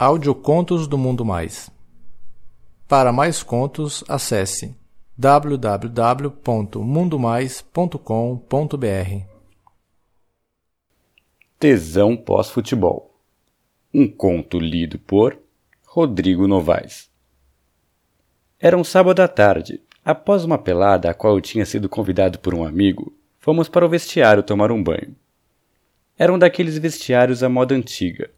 Audiocontos do Mundo Mais. Para mais contos, acesse www.mundomais.com.br. Tesão pós-futebol. Um conto lido por Rodrigo Novaes. Era um sábado à tarde. Após uma pelada a qual eu tinha sido convidado por um amigo, fomos para o vestiário tomar um banho. Era um daqueles vestiários à moda antiga,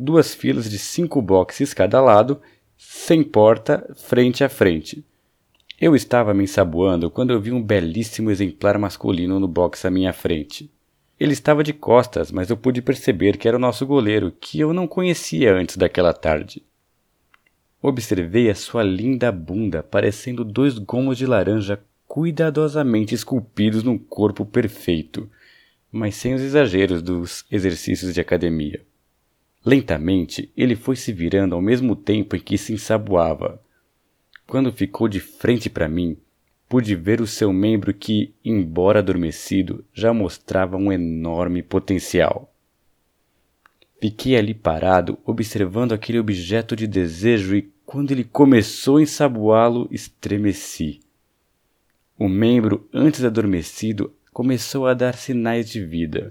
duas filas de cinco boxes cada lado, sem porta, frente a frente. Eu estava me ensaboando quando eu vi um belíssimo exemplar masculino no box à minha frente. Ele estava de costas, mas eu pude perceber que era o nosso goleiro, que eu não conhecia antes daquela tarde. Observei a sua linda bunda, parecendo dois gomos de laranja cuidadosamente esculpidos num corpo perfeito, mas sem os exageros dos exercícios de academia. Lentamente, ele foi se virando ao mesmo tempo em que se ensaboava. Quando ficou de frente para mim, pude ver o seu membro que, embora adormecido, já mostrava um enorme potencial. Fiquei ali parado, observando aquele objeto de desejo e, quando ele começou a ensaboá-lo, estremeci. O membro, antes adormecido, começou a dar sinais de vida.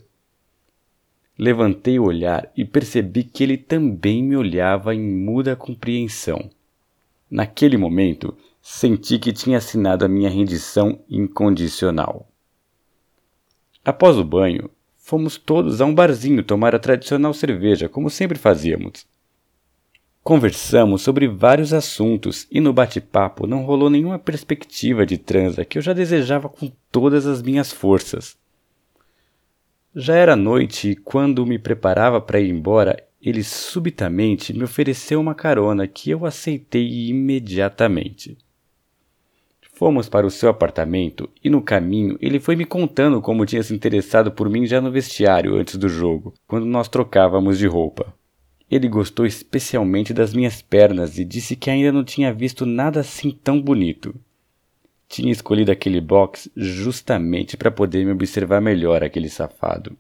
Levantei o olhar e percebi que ele também me olhava em muda compreensão. Naquele momento, senti que tinha assinado a minha rendição incondicional. Após o banho, fomos todos a um barzinho tomar a tradicional cerveja, como sempre fazíamos. Conversamos sobre vários assuntos e no bate-papo não rolou nenhuma perspectiva de transa que eu já desejava com todas as minhas forças. Já era noite e quando me preparava para ir embora, ele subitamente me ofereceu uma carona que eu aceitei imediatamente. Fomos para o seu apartamento e no caminho ele foi me contando como tinha se interessado por mim já no vestiário antes do jogo, quando nós trocávamos de roupa. Ele gostou especialmente das minhas pernas e disse que ainda não tinha visto nada assim tão bonito. Tinha escolhido aquele box justamente para poder me observar melhor aquele safado.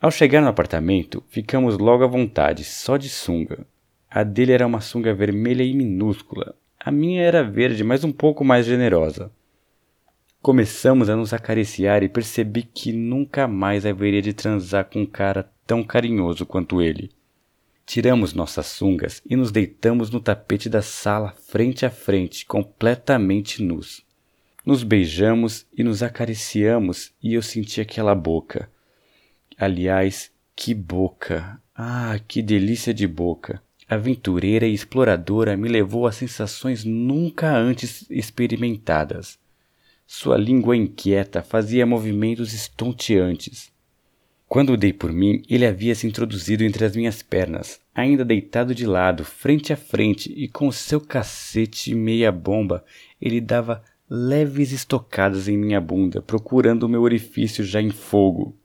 Ao chegar no apartamento, ficamos logo à vontade, só de sunga. A dele era uma sunga vermelha e minúscula. A minha era verde, mas um pouco mais generosa. Começamos a nos acariciar e percebi que nunca mais haveria de transar com um cara tão carinhoso quanto ele. Tiramos nossas sungas e nos deitamos no tapete da sala frente a frente, completamente nus. Nos beijamos e nos acariciamos e eu senti aquela boca. Aliás, que boca! Ah, que delícia de boca! Aventureira e exploradora me levou a sensações nunca antes experimentadas. Sua língua inquieta fazia movimentos estonteantes. Quando dei por mim, ele havia se introduzido entre as minhas pernas, ainda deitado de lado, frente a frente, e com seu cacete meia bomba, ele dava leves estocadas em minha bunda, procurando o meu orifício já em fogo.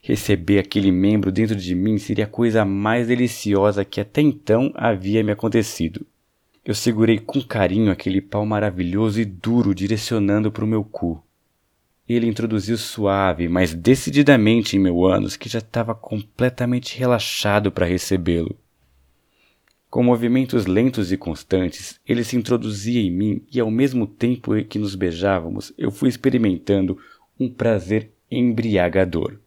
Receber aquele membro dentro de mim seria a coisa mais deliciosa que até então havia me acontecido. Eu segurei com carinho aquele pau maravilhoso e duro direcionando para o meu cu. Ele introduziu suave, mas decididamente em meu ânus, que já estava completamente relaxado para recebê-lo. Com movimentos lentos e constantes, ele se introduzia em mim e, ao mesmo tempo que nos beijávamos, eu fui experimentando um prazer embriagador.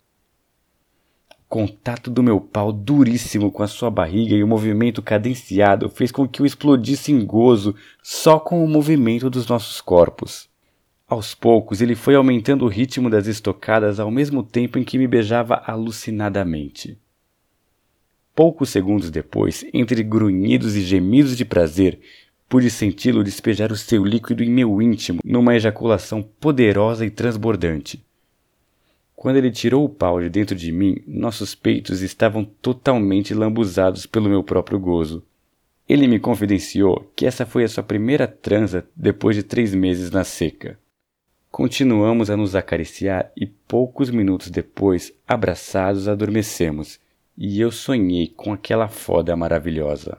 Contato do meu pau duríssimo com a sua barriga e o movimento cadenciado fez com que eu explodisse em gozo só com o movimento dos nossos corpos. Aos poucos, ele foi aumentando o ritmo das estocadas ao mesmo tempo em que me beijava alucinadamente. Poucos segundos depois, entre grunhidos e gemidos de prazer, pude senti-lo despejar o seu líquido em meu íntimo numa ejaculação poderosa e transbordante. Quando ele tirou o pau de dentro de mim, nossos peitos estavam totalmente lambuzados pelo meu próprio gozo. Ele me confidenciou que essa foi a sua primeira transa depois de três meses na seca. Continuamos a nos acariciar e poucos minutos depois, abraçados, adormecemos, e eu sonhei com aquela foda maravilhosa.